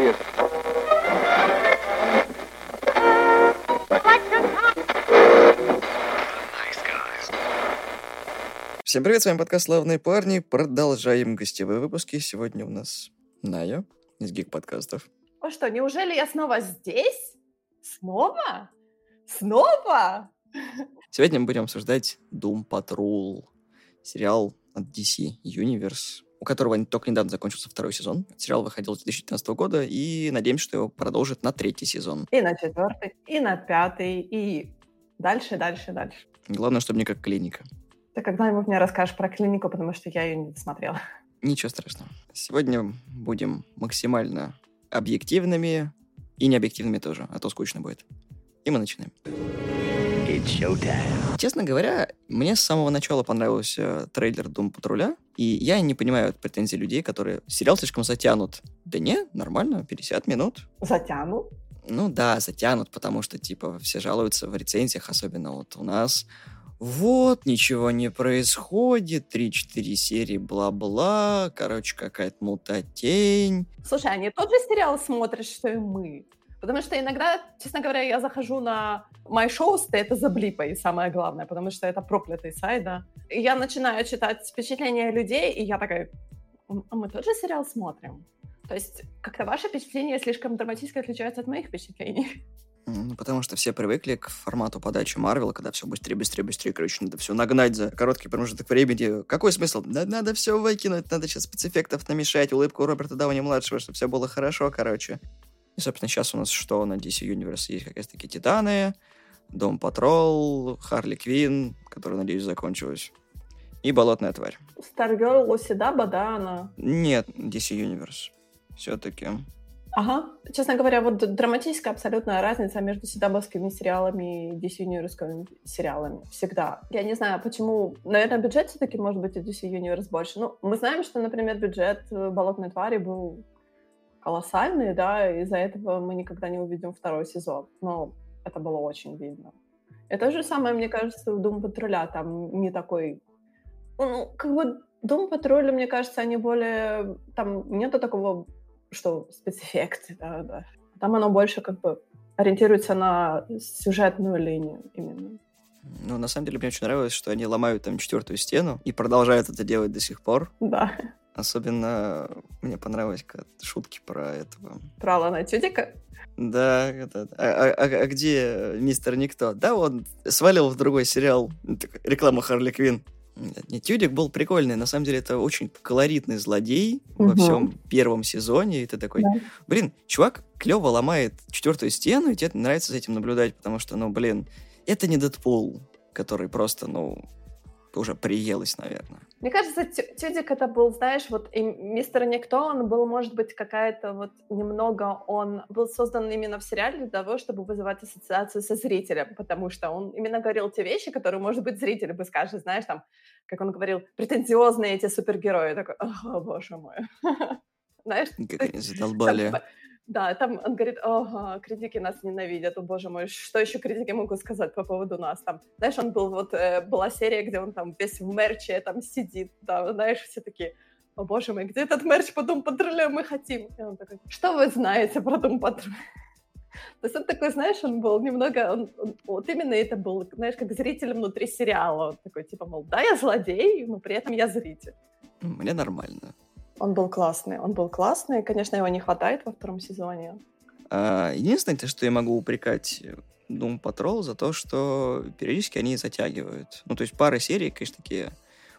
serious. Всем привет, с вами подкаст «Славные парни». Продолжаем гостевые выпуски. Сегодня у нас Ная из Гик подкастов. О что, неужели я снова здесь? Снова? Снова? Сегодня мы будем обсуждать Doom Patrol, сериал от DC Universe, у которого только недавно закончился второй сезон. Сериал выходил с 2019 года, и надеемся, что его продолжит на третий сезон. И на четвертый, и на пятый, и дальше, дальше, дальше. Главное, чтобы не как клиника. Ты когда-нибудь мне расскажешь про клинику, потому что я ее не смотрела. Ничего страшного. Сегодня будем максимально объективными и необъективными тоже, а то скучно будет. И мы начинаем. Честно говоря, мне с самого начала понравился трейлер Дум Патруля, и я не понимаю претензий людей, которые сериал слишком затянут. Да не, нормально, 50 минут. Затянут? Ну да, затянут, потому что, типа, все жалуются в рецензиях, особенно вот у нас. Вот, ничего не происходит, 3-4 серии бла-бла, короче, какая-то мутатень. Слушай, а не тот же сериал смотришь, что и мы? Потому что иногда, честно говоря, я захожу на My Shows, это за блипой, самое главное, потому что это проклятый сайт, да. И я начинаю читать впечатления людей, и я такая, а мы тот же сериал смотрим? То есть как-то ваше впечатление слишком драматически отличается от моих впечатлений. Ну, потому что все привыкли к формату подачи Марвела, когда все быстрее, быстрее, быстрее, короче, надо все нагнать за короткий промежуток времени. Какой смысл? Да, надо все выкинуть, надо сейчас спецэффектов намешать, улыбку Роберта Дауни-младшего, чтобы все было хорошо, короче. И, собственно, сейчас у нас что на DC Universe есть как раз-таки Титаны, Дом Патрол, Харли Квин, которая, надеюсь, закончилась, и Болотная тварь. Старгерл Лосидаба, да, она? Нет, DC Universe. Все-таки. Ага. Честно говоря, вот драматическая абсолютная разница между седабовскими сериалами и DC Universe сериалами. Всегда. Я не знаю, почему... Наверное, бюджет все-таки может быть у DC Universe больше. Ну, мы знаем, что, например, бюджет «Болотной твари» был колоссальный, да, из-за этого мы никогда не увидим второй сезон. Но это было очень видно. И то же самое, мне кажется, в «Дум патруля» там не такой... Ну, как бы «Дум патруля», мне кажется, они более... Там нету такого, что спецэффекты, да, да. Там оно больше как бы ориентируется на сюжетную линию именно. Ну, на самом деле, мне очень нравилось, что они ломают там четвертую стену и продолжают это делать до сих пор. Да. Особенно мне понравились шутки про этого. Про Алана Тюдика? Да, это, а, а, а, а где мистер Никто? Да, он свалил в другой сериал. Реклама Харли Квин. Нет, Тюдик был прикольный. На самом деле, это очень колоритный злодей угу. во всем первом сезоне. И ты такой, да. блин, чувак клево ломает четвертую стену, и тебе нравится за этим наблюдать, потому что, ну, блин, это не Дэдпул, который просто, ну, уже приелось, наверное. Мне кажется, Тюдик это был, знаешь, вот и мистер Никто, он был, может быть, какая-то вот немного, он был создан именно в сериале для того, чтобы вызывать ассоциацию со зрителем, потому что он именно говорил те вещи, которые, может быть, зритель бы скажет, знаешь, там, как он говорил, претенциозные эти супергерои, такой, о, боже мой. Знаешь? Как они задолбали. Да, там он говорит, ага, критики нас ненавидят, о боже мой, что еще критики могут сказать по поводу нас там? Знаешь, он был, вот, э, была серия, где он там весь в мерче там сидит, да, знаешь, все такие, о боже мой, где этот мерч по Дум Патрулю мы хотим? И он такой, что вы знаете про Дум Патруль? То есть он такой, знаешь, он был немного, он, он, вот именно это был, знаешь, как зритель внутри сериала. Он такой, типа, мол, да, я злодей, но при этом я зритель. Мне нормально. Он был классный, он был классный. Конечно, его не хватает во втором сезоне. А, единственное, что я могу упрекать Doom Patrol за то, что периодически они затягивают. Ну, то есть пары серий, конечно, такие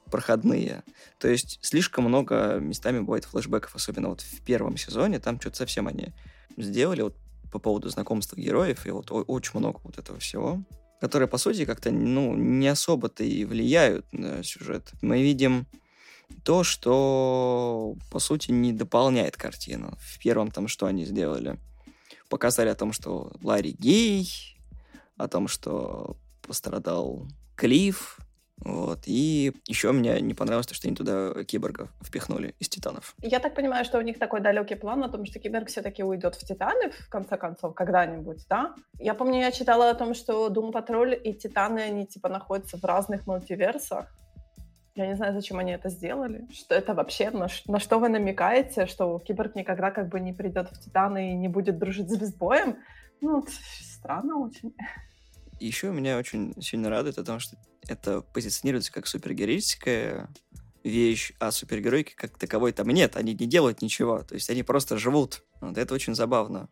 проходные. То есть слишком много местами бывает флешбеков, особенно вот в первом сезоне, там что-то совсем они сделали вот по поводу знакомства героев, и вот очень много вот этого всего, которые, по сути, как-то, ну, не особо-то и влияют на сюжет. Мы видим то, что, по сути, не дополняет картину. В первом там, что они сделали? Показали о том, что Ларри гей, о том, что пострадал Клифф, вот. И еще мне не понравилось то, что они туда киборгов впихнули из Титанов. Я так понимаю, что у них такой далекий план о том, что киборг все-таки уйдет в Титаны, в конце концов, когда-нибудь, да? Я помню, я читала о том, что Patrol и Титаны, они типа находятся в разных мультиверсах. Я не знаю, зачем они это сделали. Что это вообще? На, на что вы намекаете? Что Киборг никогда как бы не придет в Титаны и не будет дружить с Безбоем? Ну, странно очень. Еще меня очень сильно радует о том, что это позиционируется как супергероическая вещь, а супергеройки как таковой там нет, они не делают ничего, то есть они просто живут. Вот это очень забавно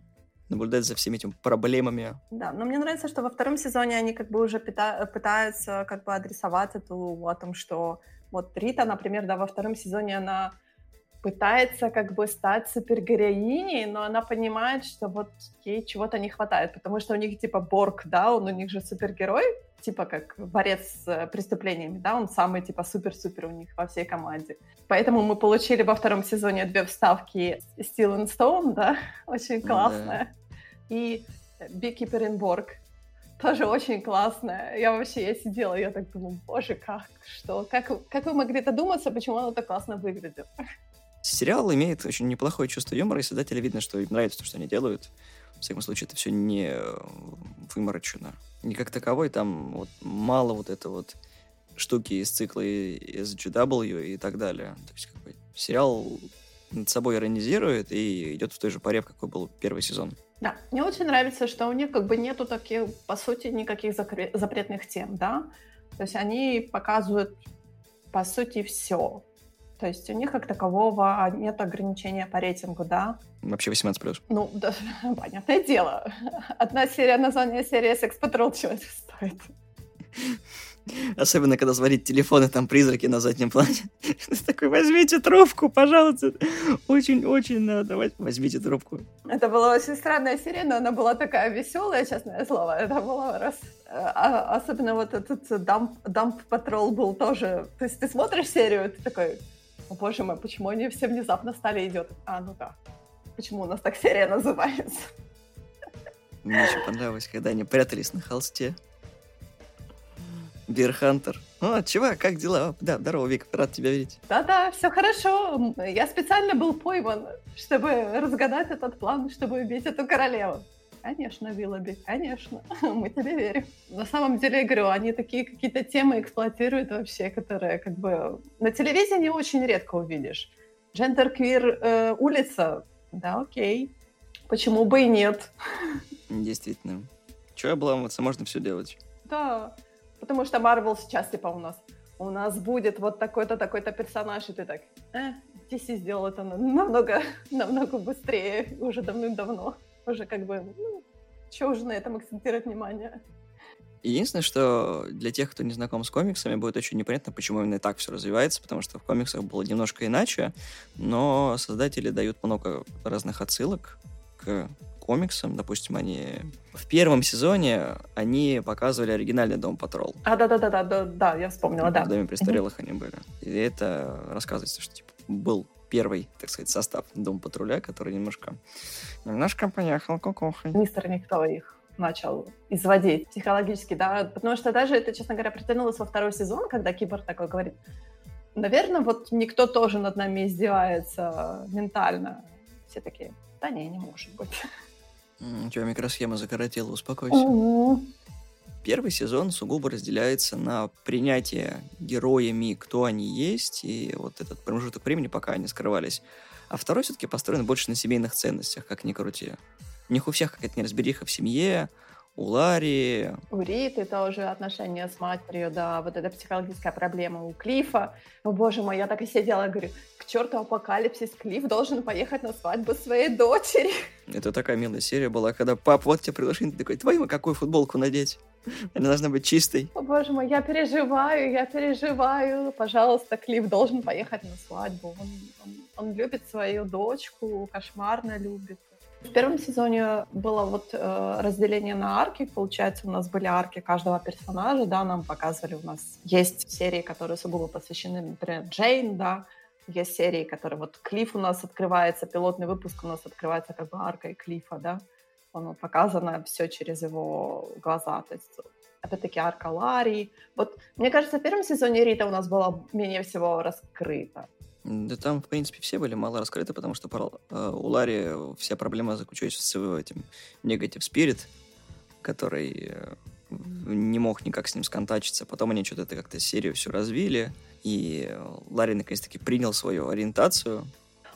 наблюдать за всеми этими проблемами. Да, но мне нравится, что во втором сезоне они как бы уже пытаются как бы адресовать эту о том, что вот Рита, например, да, во втором сезоне она пытается как бы стать супергероиней, но она понимает, что вот ей чего-то не хватает, потому что у них типа Борг, да, он у них же супергерой, типа как борец с преступлениями, да, он самый типа супер-супер у них во всей команде. Поэтому мы получили во втором сезоне две вставки Steel and Stone, да, очень классная, да. И in Borg, тоже очень классная. Я вообще, я сидела, я так думаю, боже, как, что, как, как вы могли додуматься, почему оно так классно выглядит? Сериал имеет очень неплохое чувство юмора, и создателям видно, что им нравится то, что они делают. В всяком случае, это все не э, выморочено. Не как таковой, там вот мало вот это вот штуки из цикла SGW и так далее. То есть, как бы, сериал над собой иронизирует и идет в той же паре, какой был первый сезон. Да, мне очень нравится, что у них как бы нету таких, по сути, никаких запретных тем, да. То есть они показывают, по сути, все. То есть у них как такового нет ограничения по рейтингу, да? Вообще 18+. Ну, да, понятное дело. Одна серия, название серии Sex Patrol чего это стоит? Особенно, когда звонит телефон, и там призраки на заднем плане. Такой, возьмите трубку, пожалуйста. Очень-очень надо. Возьмите трубку. Это была очень странная серия, но она была такая веселая, честное слово. Это было раз... А, особенно вот этот дамп, дамп патрол был тоже... То есть ты смотришь серию, ты такой, о боже мой, почему они все внезапно стали идет? А, ну да. Почему у нас так серия называется? Мне еще понравилось, когда они прятались на холсте. Бирхантер. О, чувак, как дела? Да, здорово, Вик, рад тебя видеть. Да-да, все хорошо. Я специально был пойман, чтобы разгадать этот план, чтобы убить эту королеву. Конечно, Виллоби, конечно, мы тебе верим. На самом деле, я говорю, они такие какие-то темы эксплуатируют вообще, которые как бы на телевидении очень редко увидишь. Джендер-квир э, улица, да, окей. Почему бы и нет? Действительно. Чего обламываться, можно все делать. Да. Потому что Марвел сейчас, типа, у нас у нас будет вот такой-то, такой-то персонаж, и ты так, э, DC сделал это намного, намного быстрее, уже давным-давно. Уже как бы, ну, что уже на этом акцентировать внимание? Единственное, что для тех, кто не знаком с комиксами, будет очень непонятно, почему именно так все развивается, потому что в комиксах было немножко иначе, но создатели дают много разных отсылок к комиксам. Допустим, они в первом сезоне они показывали оригинальный Дом Патрол. А, да-да-да, да, да, я вспомнила, да. В Доме престарелых mm-hmm. они были. И это рассказывается, что типа был первый, так сказать, состав Дом Патруля, который немножко, немножко поехал кукухой. Мистер Никто их начал изводить психологически, да, потому что даже это, честно говоря, притянулось во второй сезон, когда Кибор такой говорит, наверное, вот никто тоже над нами издевается ментально. Все такие, да не, не может быть. У тебя микросхема закоротела, успокойся. Угу. Первый сезон сугубо разделяется на принятие героями, кто они есть, и вот этот промежуток времени, пока они скрывались. А второй все-таки построен больше на семейных ценностях, как ни крути. У них у всех какая-то неразбериха в семье, у Ларри. У Риты тоже отношения с матерью, да, вот эта психологическая проблема у Клифа. О, боже мой, я так и сидела говорю, к черту апокалипсис, Клифф должен поехать на свадьбу своей дочери. Это такая милая серия была, когда пап, вот тебе приглашение, ты такой, твою какую футболку надеть? Она должна быть чистой. О, боже мой, я переживаю, я переживаю. Пожалуйста, Клифф должен поехать на свадьбу. Он, он, он любит свою дочку, кошмарно любит. В первом сезоне было вот э, разделение на арки. Получается, у нас были арки каждого персонажа, да, нам показывали, у нас есть серии, которые сугубо посвящены, например, Джейн, да, есть серии, которые вот Клифф у нас открывается, пилотный выпуск у нас открывается как бы аркой Клиффа, да, он показано все через его глаза, то есть опять-таки арка Ларри. Вот, мне кажется, в первом сезоне Рита у нас была менее всего раскрыта. Да там, в принципе, все были мало раскрыты, потому что э, у Ларри вся проблема заключается в этим негатив спирит, который э, не мог никак с ним сконтачиться. Потом они что-то это как-то серию все развили. и Ларри наконец-таки принял свою ориентацию.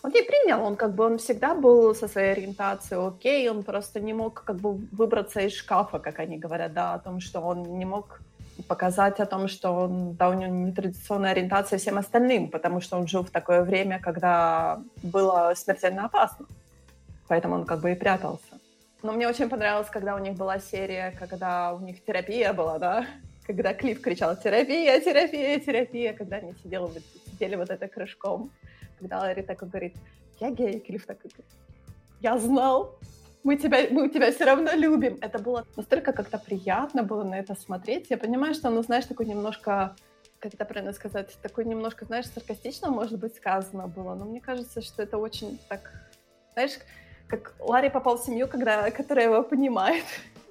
Он не принял, он как бы он всегда был со своей ориентацией окей, он просто не мог как бы выбраться из шкафа, как они говорят, да, о том, что он не мог показать о том, что он, да, у него нетрадиционная ориентация всем остальным, потому что он жил в такое время, когда было смертельно опасно. Поэтому он как бы и прятался. Но мне очень понравилось, когда у них была серия, когда у них терапия была, да, когда Клифф кричал «терапия, терапия, терапия», когда они сидели, сидели вот это кружком, когда Ларри такой говорит «я гей», Клифф такой говорит «я знал, мы тебя, мы тебя все равно любим». Это было настолько как-то приятно было на это смотреть. Я понимаю, что, ну, знаешь, такой немножко как это правильно сказать, такой немножко, знаешь, саркастично, может быть, сказано было, но мне кажется, что это очень так, знаешь, как Ларри попал в семью, когда, которая его понимает.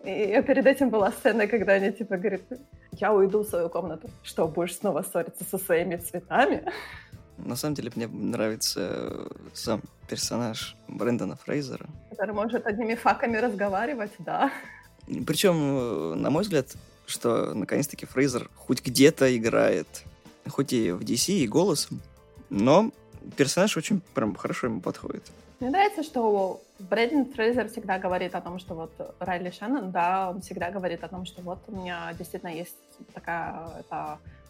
И перед этим была сцена, когда они типа говорят, я уйду в свою комнату. Что, будешь снова ссориться со своими цветами? На самом деле мне нравится сам персонаж Брэндона Фрейзера. Который может одними факами разговаривать, да. Причем, на мой взгляд, что наконец-таки Фрейзер хоть где-то играет, хоть и в DC, и голосом, но персонаж очень прям хорошо ему подходит. Мне нравится, что Брэдин Фрейзер всегда говорит о том, что вот Райли Шеннон, да, он всегда говорит о том, что вот у меня действительно есть такая это, э,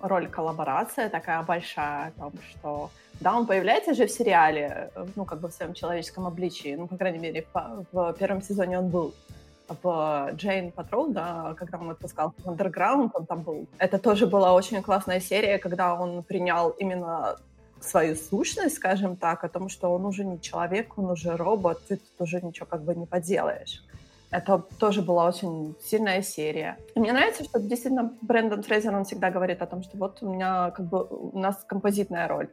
роль коллаборация такая большая, о том, что да, он появляется же в сериале, ну, как бы в своем человеческом обличии, ну, по крайней мере, в, в первом сезоне он был в Джейн Патрол, да, когда он отпускал в Underground, он там был. Это тоже была очень классная серия, когда он принял именно свою сущность, скажем так, о том, что он уже не человек, он уже робот, ты тут уже ничего как бы не поделаешь. Это тоже была очень сильная серия. И мне нравится, что действительно Брэндон Фрейзер, он всегда говорит о том, что вот у меня как бы у нас композитная роль.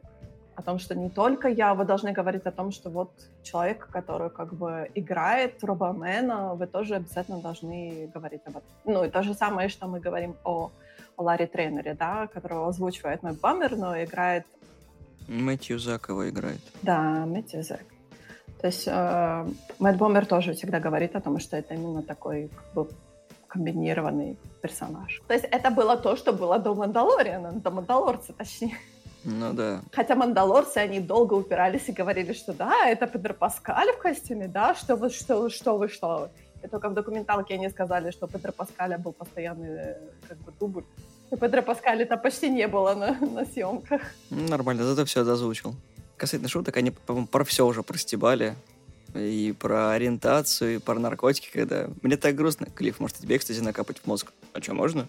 О том, что не только я, вы должны говорить о том, что вот человек, который как бы играет Робомена, вы тоже обязательно должны говорить об этом. Ну и то же самое, что мы говорим о, о Ларри Трейнере, да, которого озвучивает Мэтт Баммер, но играет Мэтью Зак его играет. Да, Мэтью Зак. То есть э, Мэтт Бомбер тоже всегда говорит о том, что это именно такой как бы, комбинированный персонаж. То есть это было то, что было до Мандалориана, до Мандалорца, точнее. Ну да. Хотя мандалорцы, они долго упирались и говорили, что да, это Педро Паскаль в костюме, да, что вы, что, что вы, что вы. И только в документалке они сказали, что Педро Паскаля был постоянный э, как бы дубль. И Педро Паскаля-то почти не было на, на съемках. Ну, нормально, зато все дозвучил. Касательно шуток, они, по-моему, про все уже простебали. И про ориентацию, и про наркотики, когда... Мне так грустно. Клифф, может, тебе, кстати, накапать в мозг? А что, можно?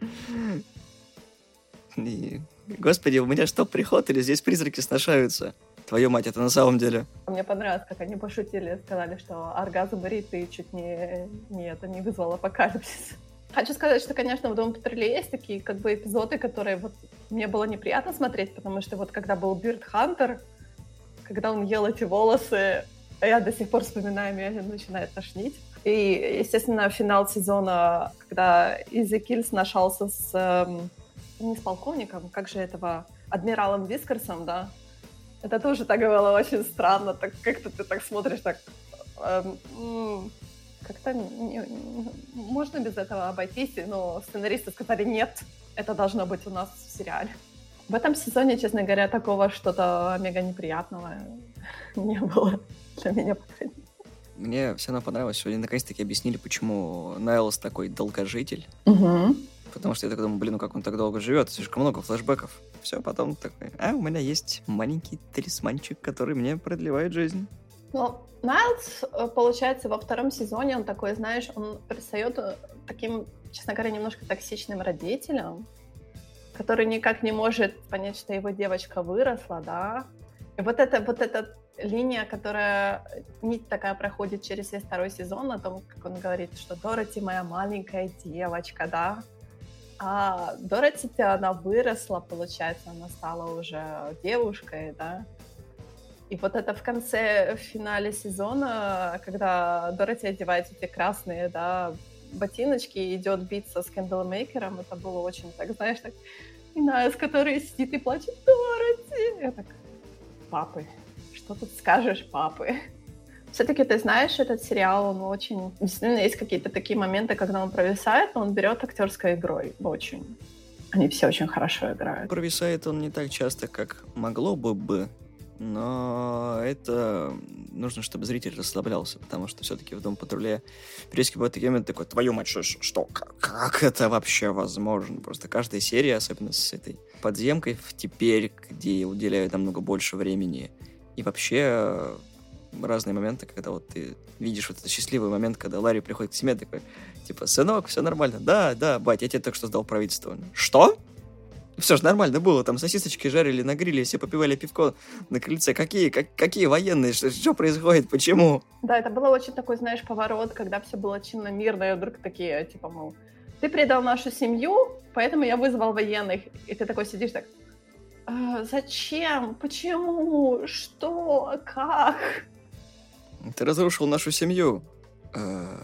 И... Господи, у меня что, приход или здесь призраки сношаются? Твою мать, это на самом деле. Мне понравилось, как они пошутили, сказали, что оргазм Риты чуть не, не это не вызвал апокалипсис. Хочу сказать, что, конечно, в Дом Патруле есть такие как бы эпизоды, которые вот мне было неприятно смотреть, потому что вот когда был Бирд Хантер, когда он ел эти волосы, я до сих пор вспоминаю, меня начинает тошнить. И, естественно, финал сезона, когда Изи Килл сношался с... Эм, не с полковником, как же этого... Адмиралом Вискарсом, да? Это тоже так было очень странно, так как-то ты так смотришь, так... Эм, как-то не, можно без этого обойтись, но сценаристы сказали, нет, это должно быть у нас в сериале. В этом сезоне, честно говоря, такого что-то мега неприятного не было для меня. Мне все равно понравилось, что они наконец-таки объяснили, почему Найлс такой долгожитель. Угу. Потому что я так думаю, блин, ну как он так долго живет, слишком много флешбеков. Все, потом такой, а, у меня есть маленький талисманчик, который мне продлевает жизнь. Ну, Найлз, э, получается, во втором сезоне он такой, знаешь, он пристает э, таким, честно говоря, немножко токсичным родителем, который никак не может понять, что его девочка выросла, да. И вот эта вот эта линия, которая нить такая проходит через весь второй сезон, о том, как он говорит, что Дороти моя маленькая девочка, да. А Дороти, она выросла, получается, она стала уже девушкой, да. И вот это в конце, в финале сезона, когда Дороти одевает эти красные, да, ботиночки и идет биться с Кэндлмейкером, это было очень так, знаешь, так, и Найлс, который сидит и плачет, Дороти. Я так, бапы, что тут скажешь, бапы? Все-таки ты знаешь, этот сериал, он очень... Действительно, есть какие-то такие моменты, когда он провисает, но он берет актерской игрой очень. Они все очень хорошо играют. Провисает он не так часто, как могло бы бы, но это нужно, чтобы зритель расслаблялся, потому что все-таки в Дом Патруле периодически бывает такие моменты такой, твою мать, что, что как, как это вообще возможно? Просто каждая серия, особенно с этой подземкой теперь, где уделяют намного больше времени, и вообще разные моменты, когда вот ты видишь вот этот счастливый момент, когда Ларри приходит к семье такой, типа, сынок, все нормально. Да, да, бать, я тебе только что сдал правительство. Что? Все же нормально было, там сосисочки жарили на гриле, все попивали пивко на крыльце. Какие, как, какие военные? Что, что происходит? Почему? Да, это было очень такой, знаешь, поворот, когда все было чинно, мирно, и вдруг такие, типа, мол, ты предал нашу семью, поэтому я вызвал военных. И ты такой сидишь так, «А, зачем? Почему? Что? Как? Ты разрушил нашу семью. Э,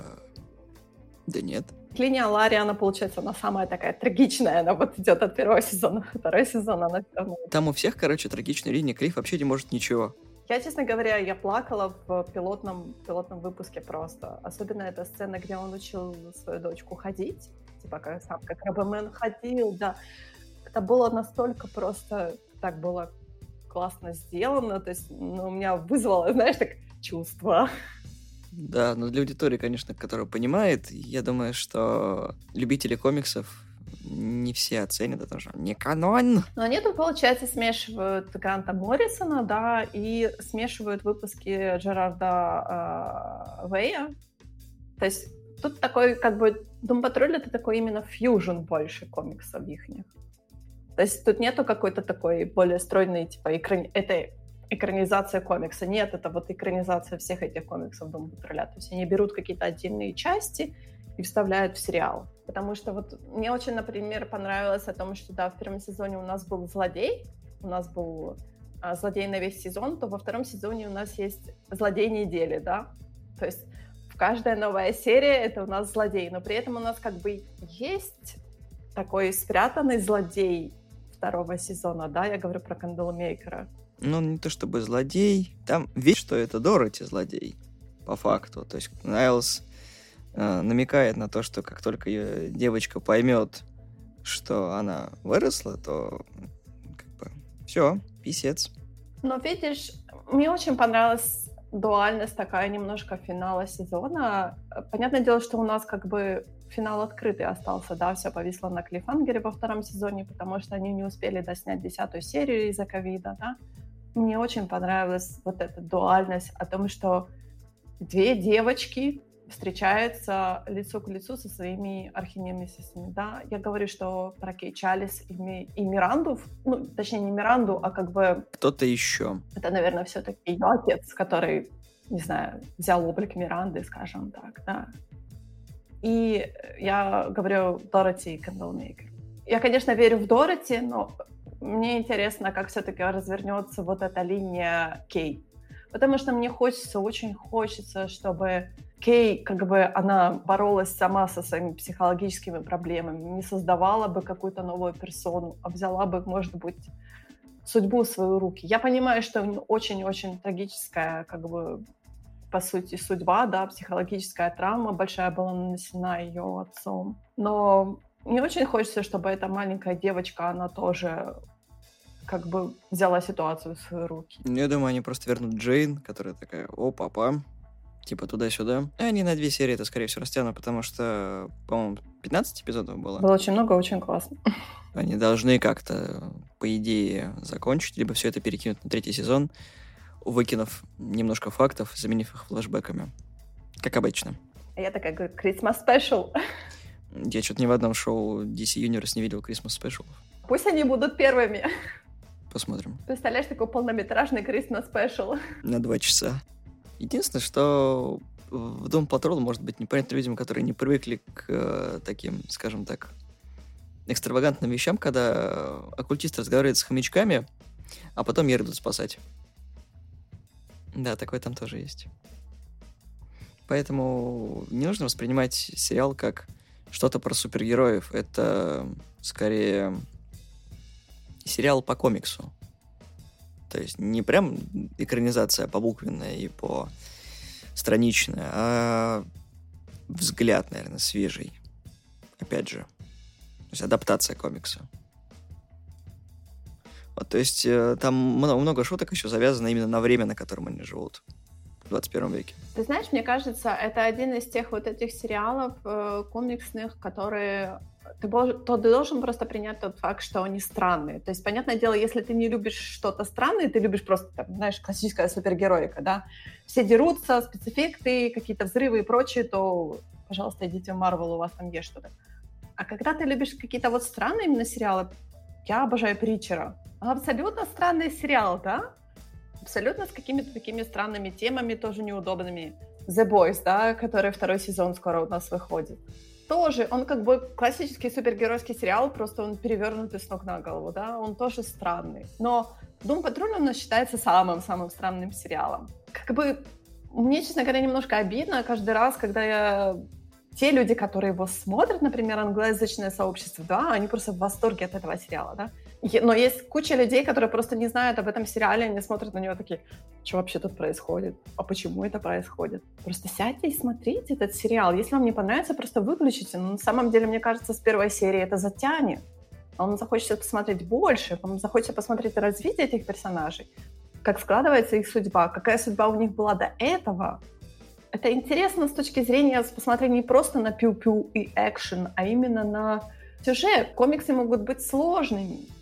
да нет. Линия Ларри, она, получается, она самая такая трагичная. Она вот идет от первого сезона, второй сезон, она все равно... Там у всех, короче, трагичная линия. Клифф вообще не может ничего. Я, честно говоря, я плакала в пилотном, пилотном выпуске просто. Особенно эта сцена, где он учил свою дочку ходить. Типа, как сам, как Робомен ходил, да. Это было настолько просто... Так было классно сделано. То есть, ну, у меня вызвало, знаешь, так чувства. Да, но для аудитории, конечно, которая понимает, я думаю, что любители комиксов не все оценят, это же не канон. Но они тут, получается, смешивают Гранта Моррисона, да, и смешивают выпуски Джерарда э, Вэя. То есть тут такой, как бы, Дом Патруль это такой именно фьюжн больше комиксов их. То есть тут нету какой-то такой более стройной, типа, экран... это экранизация комикса. Нет, это вот экранизация всех этих комиксов Дома Патруля. То есть они берут какие-то отдельные части и вставляют в сериал. Потому что вот мне очень, например, понравилось о том, что да, в первом сезоне у нас был злодей, у нас был а, злодей на весь сезон, то во втором сезоне у нас есть злодей недели, да. То есть в каждая новая серия это у нас злодей, но при этом у нас как бы есть такой спрятанный злодей второго сезона, да, я говорю про Кандалмейкера ну, не то чтобы злодей. Там видишь, что это Дороти злодей, по факту. То есть Найлс э, намекает на то, что как только ее девочка поймет, что она выросла, то как бы все, писец. Но видишь, мне очень понравилась дуальность такая немножко финала сезона. Понятное дело, что у нас как бы финал открытый остался, да, все повисло на клифангере во втором сезоне, потому что они не успели доснять десятую серию из-за ковида, да мне очень понравилась вот эта дуальность о том, что две девочки встречаются лицо к лицу со своими архинемесисами, да. Я говорю, что про Кей Чалис и, Ми, и Миранду, ну, точнее, не Миранду, а как бы... Кто-то еще. Это, наверное, все-таки ее отец, который, не знаю, взял облик Миранды, скажем так, да. И я говорю Дороти и Кэндалмейкер. Я, конечно, верю в Дороти, но мне интересно, как все-таки развернется вот эта линия Кей. Потому что мне хочется, очень хочется, чтобы Кей, как бы она боролась сама со своими психологическими проблемами, не создавала бы какую-то новую персону, а взяла бы, может быть, судьбу в свои руки. Я понимаю, что очень-очень трагическая, как бы, по сути, судьба, да, психологическая травма большая была нанесена ее отцом. Но мне очень хочется, чтобы эта маленькая девочка, она тоже как бы взяла ситуацию в свои руки. Я думаю, они просто вернут Джейн, которая такая, о, папа, типа туда-сюда. И они на две серии это, скорее всего, растянут, потому что, по-моему, 15 эпизодов было. Было очень много, очень классно. Они должны как-то, по идее, закончить, либо все это перекинуть на третий сезон, выкинув немножко фактов, заменив их флэшбэками. Как обычно. Я такая говорю, Christmas Special. Я что-то ни в одном шоу DC Universe не видел Christmas Special. Пусть они будут первыми. Посмотрим. Представляешь, такой полнометражный Christmas Special. На два часа. Единственное, что в Дом Патрол может быть непонятно людям, которые не привыкли к э, таким, скажем так, экстравагантным вещам, когда оккультист разговаривает с хомячками, а потом мир идут спасать. Да, такое там тоже есть. Поэтому не нужно воспринимать сериал как что-то про супергероев. Это скорее сериал по комиксу. То есть не прям экранизация побуквенная и по страничная, а взгляд, наверное, свежий. Опять же. То есть адаптация комикса. Вот, то есть э, там много, много шуток еще завязано именно на время, на котором они живут в 21 веке. Ты знаешь, мне кажется, это один из тех вот этих сериалов э, комиксных, которые ты, то ты должен просто принять тот факт, что они странные. То есть, понятное дело, если ты не любишь что-то странное, ты любишь просто, там, знаешь, классическая супергероика, да, все дерутся, спецэффекты, какие-то взрывы и прочее, то, пожалуйста, идите в Марвел, у вас там есть что-то. А когда ты любишь какие-то вот странные именно сериалы, я обожаю Притчера. Абсолютно странный сериал, да? Абсолютно с какими-то такими странными темами, тоже неудобными. The Boys, да, который второй сезон скоро у нас выходит тоже, он как бы классический супергеройский сериал, просто он перевернутый с ног на голову, да, он тоже странный. Но Дум Патруль у нас считается самым-самым странным сериалом. Как бы мне, честно говоря, немножко обидно каждый раз, когда я те люди, которые его смотрят, например, англоязычное сообщество, да, они просто в восторге от этого сериала, да. Но есть куча людей, которые просто не знают об этом сериале, они смотрят на него такие, что вообще тут происходит? А почему это происходит? Просто сядьте и смотрите этот сериал. Если вам не понравится, просто выключите. Но на самом деле, мне кажется, с первой серии это затянет. Вам захочется посмотреть больше, вам захочется посмотреть развитие этих персонажей, как складывается их судьба, какая судьба у них была до этого. Это интересно с точки зрения посмотреть не просто на пиу-пиу и экшен, а именно на сюжет. Комиксы могут быть сложными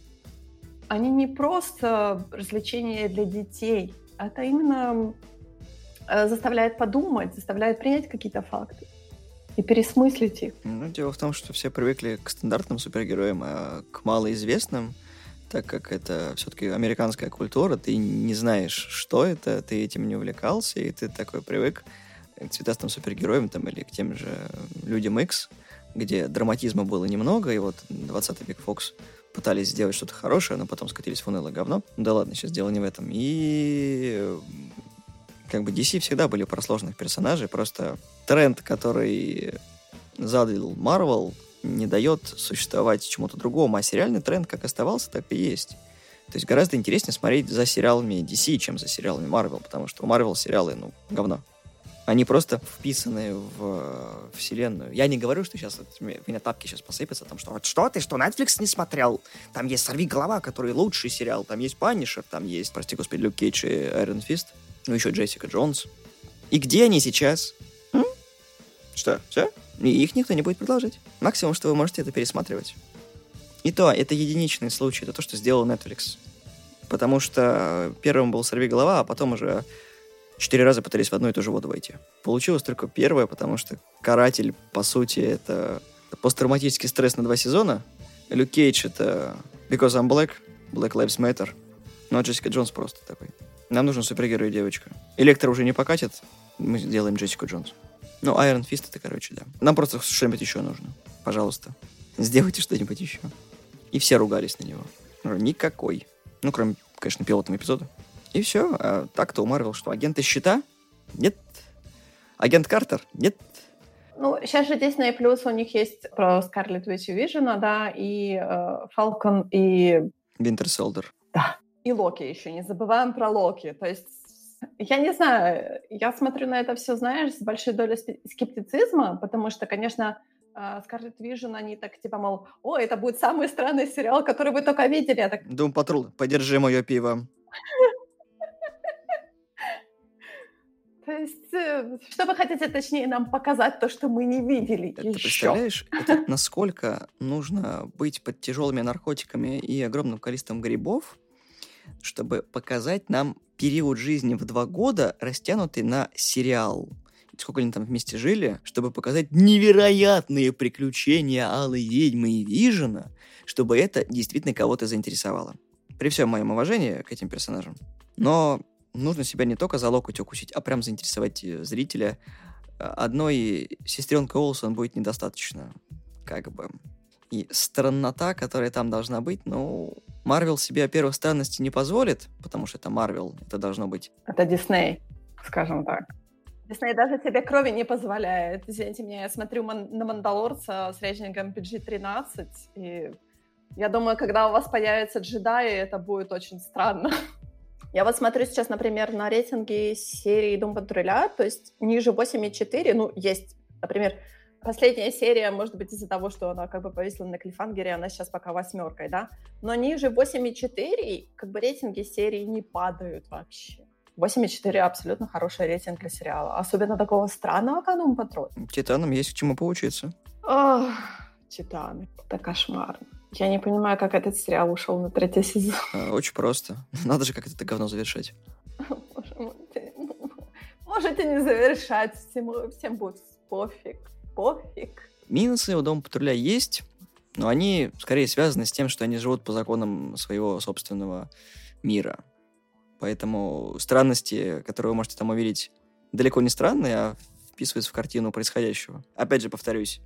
они не просто развлечения для детей, это именно э, заставляет подумать, заставляет принять какие-то факты и пересмыслить их. Ну, дело в том, что все привыкли к стандартным супергероям, а к малоизвестным, так как это все-таки американская культура, ты не знаешь, что это, ты этим не увлекался, и ты такой привык к цветастым супергероям там, или к тем же Людям X, где драматизма было немного, и вот 20 век Фокс пытались сделать что-то хорошее, но потом скатились в унылое говно. Да ладно, сейчас дело не в этом. И как бы DC всегда были про сложных персонажей, просто тренд, который задал Marvel, не дает существовать чему-то другому, а сериальный тренд как оставался, так и есть. То есть гораздо интереснее смотреть за сериалами DC, чем за сериалами Marvel, потому что у Marvel сериалы, ну, говно. Они просто вписаны в э, вселенную. Я не говорю, что сейчас у меня тапки сейчас посыпятся, там что, вот что ты, что Netflix не смотрел? Там есть «Сорви голова», который лучший сериал, там есть «Панишер», там есть, прости господи, Люк Кейдж и Айрон Фист, ну еще Джессика Джонс. И где они сейчас? М? Что, все? И их никто не будет продолжать. Максимум, что вы можете это пересматривать. И то, это единичный случай, это то, что сделал Netflix. Потому что первым был «Сорви голова», а потом уже четыре раза пытались в одну и ту же воду войти. Получилось только первое, потому что «Каратель», по сути, это посттравматический стресс на два сезона. Люк Кейдж — это «Because I'm Black», «Black Lives Matter». Ну, а Джессика Джонс просто такой. Нам нужен супергерой девочка. Электро уже не покатит, мы сделаем Джессику Джонс. Ну, Айрон Фист это, короче, да. Нам просто что-нибудь еще нужно. Пожалуйста. Сделайте что-нибудь еще. И все ругались на него. Никакой. Ну, кроме, конечно, пилотного эпизода. И все. А так-то у Марвел что, агенты щита? Нет. Агент Картер? Нет. Ну, сейчас же Disney Plus у них есть про Скарлетт Вич Вижена, да, и Falcon, э, и... Winter Soldier. Да. И Локи еще, не забываем про Локи. То есть, я не знаю, я смотрю на это все, знаешь, с большой долей скептицизма, потому что, конечно, Scarlet Vision, они так типа, мол, о, это будет самый странный сериал, который вы только видели. Я так... Doom Patrol, подержи мое пиво. То есть, э, что вы хотите, точнее, нам показать то, что мы не видели Ты еще? представляешь, это насколько нужно быть под тяжелыми наркотиками и огромным количеством грибов, чтобы показать нам период жизни в два года, растянутый на сериал. Сколько они там вместе жили, чтобы показать невероятные приключения Алой Ведьмы и Вижена, чтобы это действительно кого-то заинтересовало. При всем моем уважении к этим персонажам. Но нужно себя не только за локоть укусить, а прям заинтересовать э, зрителя. Одной сестренкой Олсон будет недостаточно, как бы. И страннота, которая там должна быть, ну, Марвел себе, во-первых, странности не позволит, потому что это Марвел, это должно быть... Это Дисней, скажем так. Дисней даже себе крови не позволяет. Извините меня, я смотрю на Мандалорца с рейтингом PG-13, и я думаю, когда у вас появятся джедаи, это будет очень странно. Я вот смотрю сейчас, например, на рейтинги серии Дом Патруля, то есть ниже 8,4, ну, есть, например, последняя серия, может быть, из-за того, что она как бы повисла на клифангере, она сейчас пока восьмеркой, да? Но ниже 8,4, как бы рейтинги серии не падают вообще. 8,4 абсолютно хороший рейтинг для сериала. Особенно такого странного, как Doom Patrol. Титанам есть к чему поучиться. Ох, Титаны. Это кошмар. Я не понимаю, как этот сериал ушел на третий сезон. А, очень просто. Надо же как это говно завершать. Боже мой, можете не завершать. Всем, всем будет пофиг. Пофиг. Минусы у Дома Патруля есть, но они скорее связаны с тем, что они живут по законам своего собственного мира. Поэтому странности, которые вы можете там увидеть, далеко не странные, а вписываются в картину происходящего. Опять же, повторюсь,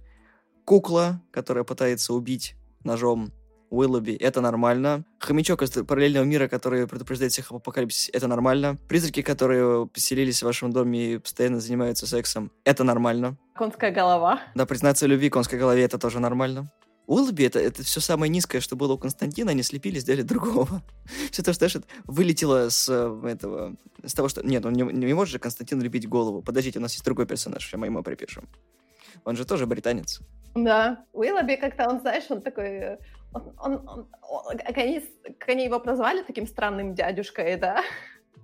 кукла, которая пытается убить ножом Уиллоби, это нормально. Хомячок из параллельного мира, который предупреждает всех об апокалипсисе, это нормально. Призраки, которые поселились в вашем доме и постоянно занимаются сексом, это нормально. Конская голова. Да, признаться в любви конской голове, это тоже нормально. Уиллоби это, это все самое низкое, что было у Константина, они слепили, сделали другого. Все то, что, знаешь, вылетело с э, этого, с того, что... Нет, он не, не может же Константин любить голову. Подождите, у нас есть другой персонаж, мы ему припишем. Он же тоже британец. Да, Уиллоби как-то, он, знаешь, он такой... Он, он, он, он, как, они, как они его прозвали таким странным дядюшкой, да?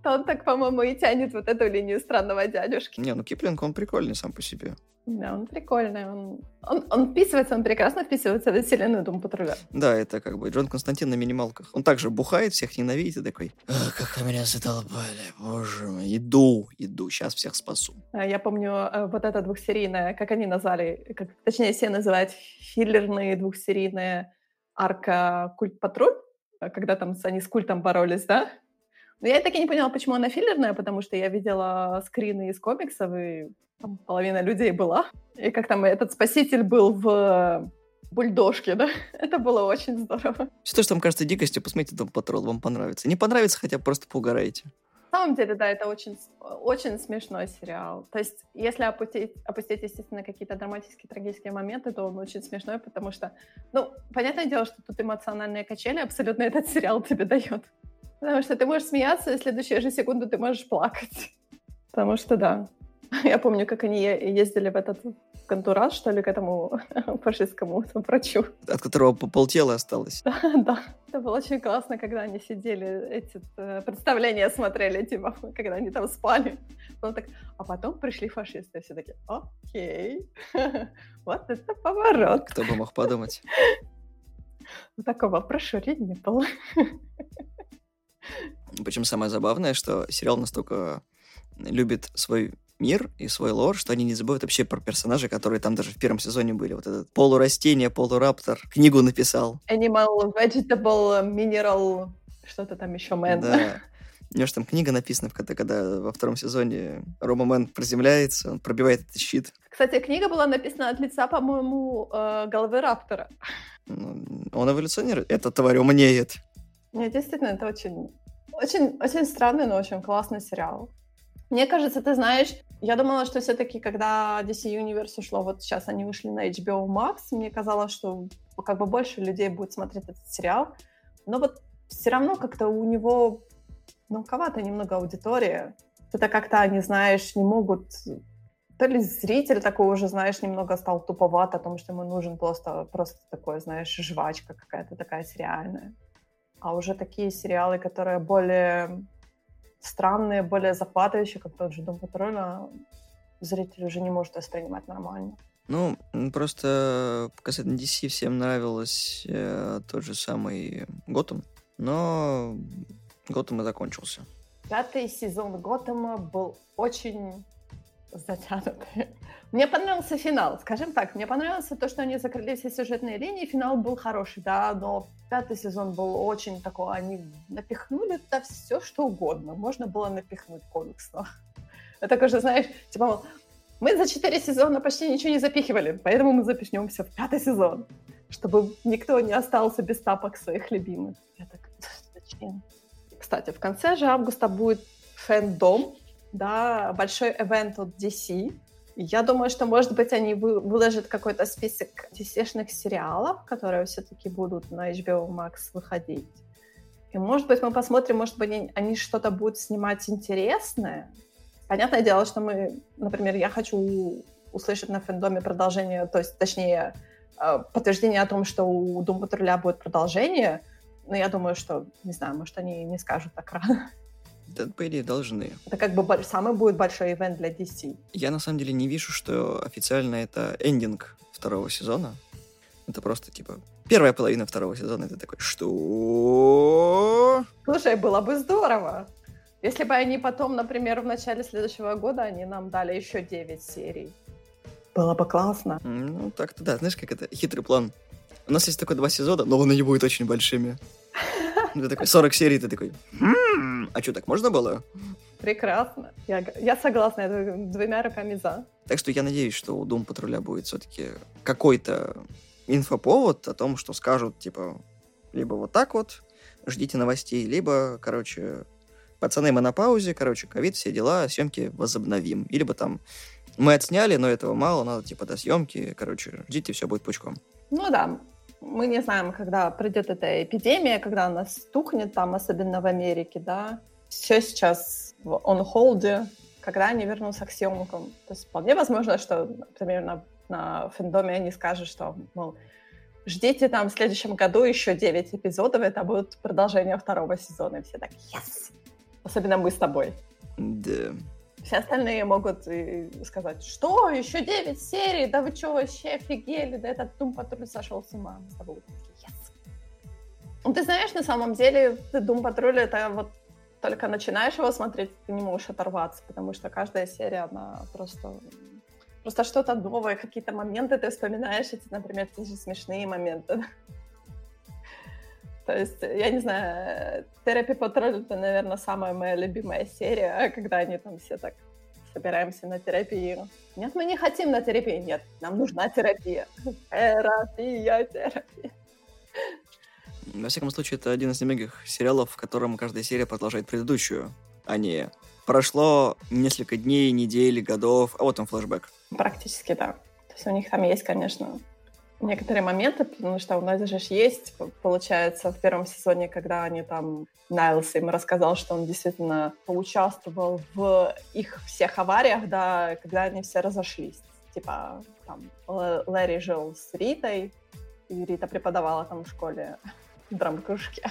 То он так, по-моему, и тянет вот эту линию странного дядюшки. Не, ну Киплинг, он прикольный сам по себе. Да, он прикольный. Он, он, он вписывается, он прекрасно вписывается в вселенную Дом Патруля. Да, это как бы Джон Константин на минималках. Он также бухает, всех ненавидит и такой, как вы меня задолбали, боже мой. Иду, иду, сейчас всех спасу. А, я помню э, вот это двухсерийное, как они назвали, как, точнее все называют филлерные двухсерийные арка Культ Патруль, э, когда там они с культом боролись, да? Но я так и не поняла, почему она филлерная, потому что я видела скрины из комиксов, и там половина людей была. И как там этот спаситель был в бульдожке, да? Это было очень здорово. Что вам кажется дикостью, посмотрите Дом Патрол, вам понравится. Не понравится, хотя просто поугараете. На самом деле, да, это очень, очень смешной сериал. То есть, если опустить, опустить, естественно, какие-то драматические, трагические моменты, то он очень смешной, потому что, ну, понятное дело, что тут эмоциональные качели абсолютно этот сериал тебе дает. Потому что ты можешь смеяться, и в следующую же секунду ты можешь плакать. Потому что, да, Я помню, как они ездили в этот контураж, что ли, к этому фашистскому врачу. От которого полтела осталось. Да, да. Это было очень классно, когда они сидели, эти э, представления смотрели, типа, когда они там спали. Потом так, а потом пришли фашисты, все таки окей, вот это поворот. Кто бы мог подумать. Такого прошури не было. Причем самое забавное, что сериал настолько любит свой мир и свой лор, что они не забывают вообще про персонажей, которые там даже в первом сезоне были. Вот этот полурастение, полураптор книгу написал. Animal, vegetable, mineral, что-то там еще, man. Да. У него же там книга написана, когда, когда во втором сезоне Рома Мэн приземляется, он пробивает этот щит. Кстати, книга была написана от лица, по-моему, э, головы Раптора. Ну, он эволюционирует. Эта тварь умнеет. Нет, действительно, это очень, очень, очень странный, но очень классный сериал. Мне кажется, ты знаешь, я думала, что все-таки, когда DC Universe ушло, вот сейчас они вышли на HBO Max, мне казалось, что как бы больше людей будет смотреть этот сериал. Но вот все равно как-то у него мелковато немного аудитория. Это как-то, они, знаешь, не могут... То ли зритель такой уже, знаешь, немного стал туповат о том, что ему нужен просто, просто такой, знаешь, жвачка какая-то такая сериальная. А уже такие сериалы, которые более странные, более захватывающие, как тот же Дом Патруля, зритель уже не может воспринимать нормально. Ну, просто касательно DC всем нравилось э, тот же самый Готэм, но Готэм и закончился. Пятый сезон Готэма был очень затянутый. Мне понравился финал, скажем так. Мне понравилось то, что они закрыли все сюжетные линии. Финал был хороший, да, но пятый сезон был очень такой. Они напихнули туда все, что угодно. Можно было напихнуть комиксно. Это, конечно, знаешь, типа, мы за четыре сезона почти ничего не запихивали, поэтому мы запихнем все в пятый сезон, чтобы никто не остался без тапок своих любимых. Я так, зачем? Кстати, в конце же августа будет фэндом, да, большой ивент от DC. Я думаю, что, может быть, они выложат какой-то список DC-шных сериалов, которые все-таки будут на HBO Max выходить. И, может быть, мы посмотрим, может быть, они, они что-то будут снимать интересное. Понятное дело, что мы, например, я хочу услышать на фэндоме продолжение, то есть, точнее, э, подтверждение о том, что у Doom Патруля будет продолжение, но я думаю, что, не знаю, может, они не скажут так рано. Да, по идее, должны. Это как бы самый будет большой ивент для DC. Я, на самом деле, не вижу, что официально это эндинг второго сезона. Это просто, типа, первая половина второго сезона. Это такой, что? Слушай, было бы здорово. Если бы они потом, например, в начале следующего года, они нам дали еще 9 серий. Было бы классно. Ну, так-то да. Знаешь, как это? Хитрый план. У нас есть такой два сезона, но они будут очень большими. Ты такой, 40 серий, ты такой, «Хм, а что, так можно было? Прекрасно. Я, я согласна, я двумя руками за. Так что я надеюсь, что у Дум Патруля будет все-таки какой-то инфоповод о том, что скажут, типа, либо вот так вот, ждите новостей, либо, короче, пацаны, мы на паузе, короче, ковид, все дела, съемки возобновим. Или бы там, мы отсняли, но этого мало, надо, типа, до съемки, короче, ждите, все будет пучком. Ну да, мы не знаем, когда придет эта эпидемия, когда она стукнет там, особенно в Америке, да. Все сейчас в hold, когда они вернутся к съемкам. То есть вполне возможно, что, например, на, на фэндоме они скажут, что, мол, ждите там в следующем году еще 9 эпизодов, это будет продолжение второго сезона. И все так, yes! Особенно мы с тобой. Да. Все остальные могут сказать, что, еще 9 серий, да вы что, вообще офигели, да этот Дум Патруль сошел с ума. Мы с тобой yes. Ну, ты знаешь, на самом деле, Дум Патруль это вот только начинаешь его смотреть, ты не можешь оторваться, потому что каждая серия, она просто просто что-то новое, какие-то моменты ты вспоминаешь, эти, например, те же смешные моменты. То есть, я не знаю, Терапи Патруль это, наверное, самая моя любимая серия, когда они там все так собираемся на терапию. Нет, мы не хотим на терапию. Нет, нам нужна терапия. Терапия, терапия. Во всяком случае, это один из немногих сериалов, в котором каждая серия продолжает предыдущую, а не прошло несколько дней, недель, годов, а вот он флешбэк. Практически, да. То есть у них там есть, конечно, некоторые моменты, потому что у нас же есть, получается, в первом сезоне, когда они там, Найлс им рассказал, что он действительно поучаствовал в их всех авариях, да, когда они все разошлись. Типа, там, Лэри жил с Ритой, и Рита преподавала там в школе в.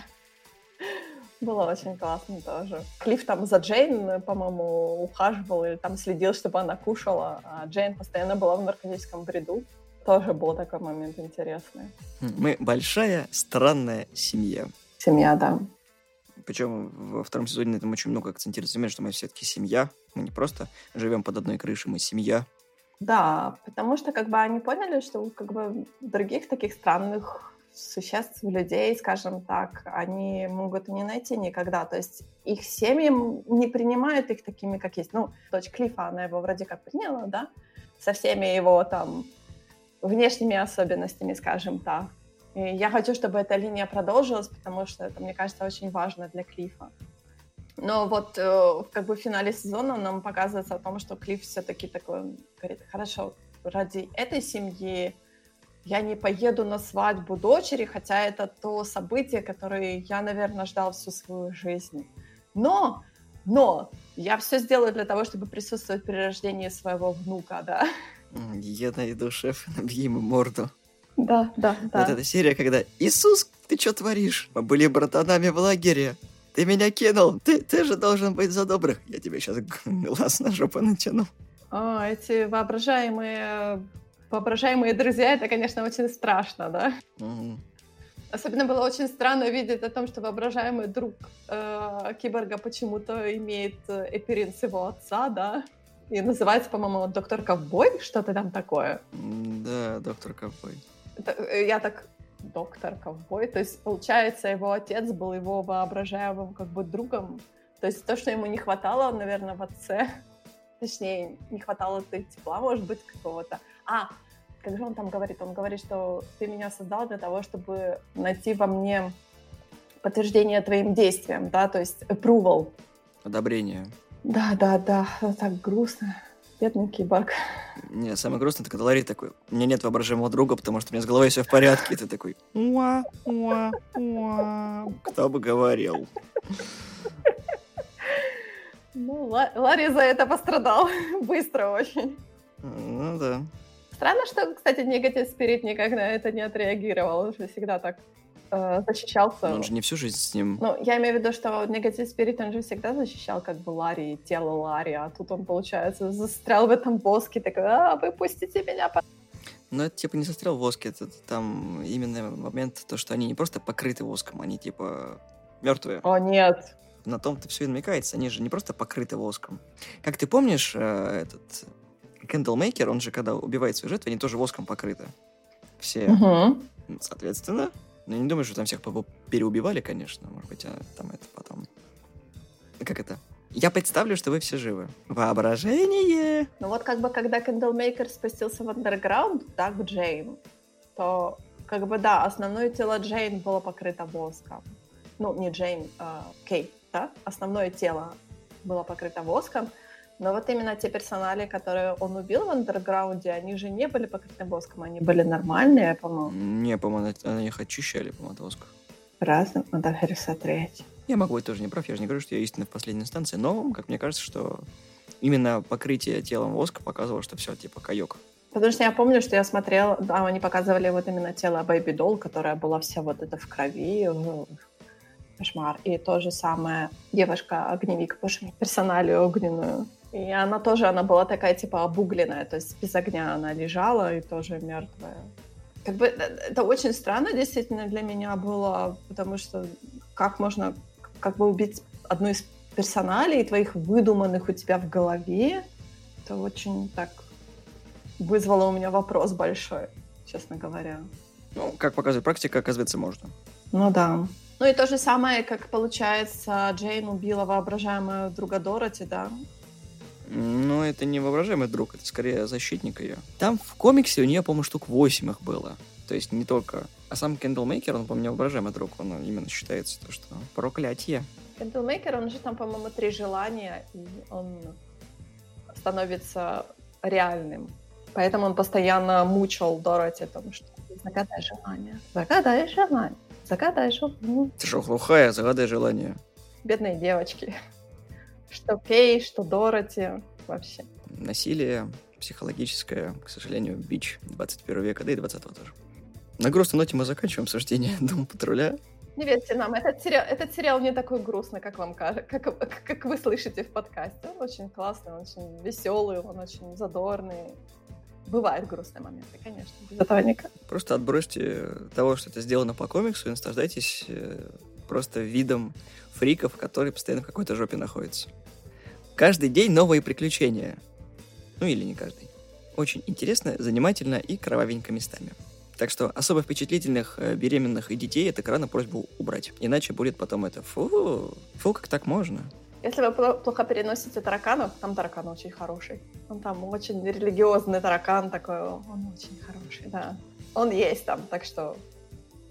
Было очень классно тоже. Клифф там за Джейн, по-моему, ухаживал или там следил, чтобы она кушала, а Джейн постоянно была в наркотическом бреду. Тоже был такой момент интересный. Мы большая, странная семья. Семья, да. Причем во втором сезоне на этом очень много акцентируется, что мы все-таки семья. Мы не просто живем под одной крышей, мы семья. Да, потому что как бы они поняли, что как бы других таких странных существ, людей, скажем так, они могут не найти никогда. То есть их семьи не принимают их такими, как есть. Ну, дочь Клифа, она его вроде как приняла, да, со всеми его там внешними особенностями, скажем так. И я хочу, чтобы эта линия продолжилась, потому что это, мне кажется, очень важно для Клифа. Но вот э, как бы в финале сезона нам показывается о том, что Клифф все-таки такой говорит, хорошо, ради этой семьи я не поеду на свадьбу дочери, хотя это то событие, которое я, наверное, ждал всю свою жизнь. Но, но я все сделаю для того, чтобы присутствовать при рождении своего внука, да. Я найду шеф, набью ему морду. Да, да, да. Вот эта серия, когда «Иисус, ты что творишь? Мы были братанами в лагере. Ты меня кинул. Ты, ты же должен быть за добрых. Я тебе сейчас глаз на жопу натяну». О, эти воображаемые, воображаемые друзья, это, конечно, очень страшно, да? Угу. Особенно было очень странно видеть о том, что воображаемый друг э, киборга почему-то имеет э, эпирин с его отца, да? И называется, по-моему, «Доктор Ковбой», что-то там такое. Да, «Доктор Ковбой». Э, я так, «Доктор Ковбой», то есть, получается, его отец был его воображаемым как бы другом. То есть то, что ему не хватало, наверное, в отце, точнее, не хватало тепла, может быть, какого-то. А, как же он там говорит? Он говорит, что ты меня создал для того, чтобы найти во мне подтверждение твоим действиям, да, то есть approval. Одобрение. Да, да, да, так грустно. Бедный киборг. Не, самое грустное, это когда Ларри такой, у меня нет воображаемого друга, потому что у меня с головой все в порядке, и ты такой, уа, уа, уа. Кто бы говорил. Ну, Ларри за это пострадал. Быстро очень. Ну да. Странно, что, кстати, негатив спирит никак на это не отреагировал. Он же всегда так э, защищался. Но он же не всю жизнь с ним. Ну, я имею в виду, что негатив спирит, он же всегда защищал как бы Ларри, тело Ларри, а тут он, получается, застрял в этом воске, такой, а, выпустите меня, но это типа не застрял в воске, это там именно момент, то, что они не просто покрыты воском, они типа мертвые. О, нет. На том-то все и намекается, они же не просто покрыты воском. Как ты помнишь, э, этот Кэндлмейкер, он же, когда убивает свои жертвы, они тоже воском покрыты. Все. Угу. Соответственно, ну, не думаю, что там всех переубивали, конечно. Может быть, а там это потом... Как это? Я представлю, что вы все живы. Воображение! Ну вот как бы, когда Кэндлмейкер спустился в андерграунд, так Джейн, то как бы да, основное тело Джейн было покрыто воском. Ну, не Джейн, а Кейт, да? Основное тело было покрыто воском, но вот именно те персоналии, которые он убил в андерграунде, они же не были покрыты воском, они были нормальные, по-моему. Не, по-моему, они их очищали, по-моему, от воска. Разным, надо пересмотреть. Я могу быть тоже не прав, я же не говорю, что я истинный в последней инстанции, но, как мне кажется, что именно покрытие телом воска показывало, что все, типа, каек. Потому что я помню, что я смотрела, да, они показывали вот именно тело Бэйби Долл, которая была вся вот это в крови, кошмар. И то же самое девушка-огневик, боже персоналию огненную. И она тоже, она была такая, типа, обугленная, то есть без огня она лежала и тоже мертвая. Как бы э, это очень странно действительно для меня было, потому что как можно как бы убить одну из персоналей твоих выдуманных у тебя в голове, это очень так вызвало у меня вопрос большой, честно говоря. Ну, как показывает практика, оказывается, можно. Ну да. Ну и то же самое, как получается, Джейн убила воображаемую друга Дороти, да? Ну, это не воображаемый друг, это скорее защитник ее. Там в комиксе у нее, по-моему, штук 8 их было. То есть не только... А сам Кендлмейкер, он, по-моему, воображаемый друг, он именно считается то, что проклятие. Кендлмейкер, он же там, по-моему, три желания, и он становится реальным. Поэтому он постоянно мучил Дороти о том, что загадай желание, загадай желание, загадай желание. Ты что, глухая? Загадай желание. Бедные девочки. Что Кей, что Дороти вообще. Насилие психологическое, к сожалению, бич 21 века, да и 20 тоже. На грустной ноте мы заканчиваем обсуждение Дом патруля. Не верьте нам, этот сериал, этот сериал не такой грустный, как вам кажется, как, как вы слышите в подкасте. Он очень классный, он очень веселый, он очень задорный. Бывают грустные моменты, конечно, без этого никак. Просто отбросьте того, что это сделано по комиксу, и наслаждайтесь э, просто видом фриков, которые постоянно в какой-то жопе находятся. Каждый день новые приключения. Ну или не каждый. Очень интересно, занимательно и кровавенько местами. Так что особо впечатлительных э, беременных и детей от экрана просьбу убрать. Иначе будет потом это фу, фу, как так можно. Если вы плохо переносите тараканов, там таракан очень хороший. Он там очень религиозный таракан такой, он очень хороший, да. Он есть там, так что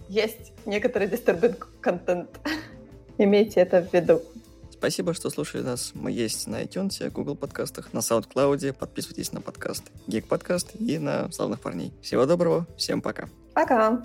есть некоторый disturbing контент. Имейте это в виду. Спасибо, что слушали нас. Мы есть на iTunes, Google подкастах, на SoundCloud. Подписывайтесь на подкаст Geek Подкаст и на Славных парней. Всего доброго, всем пока. Пока.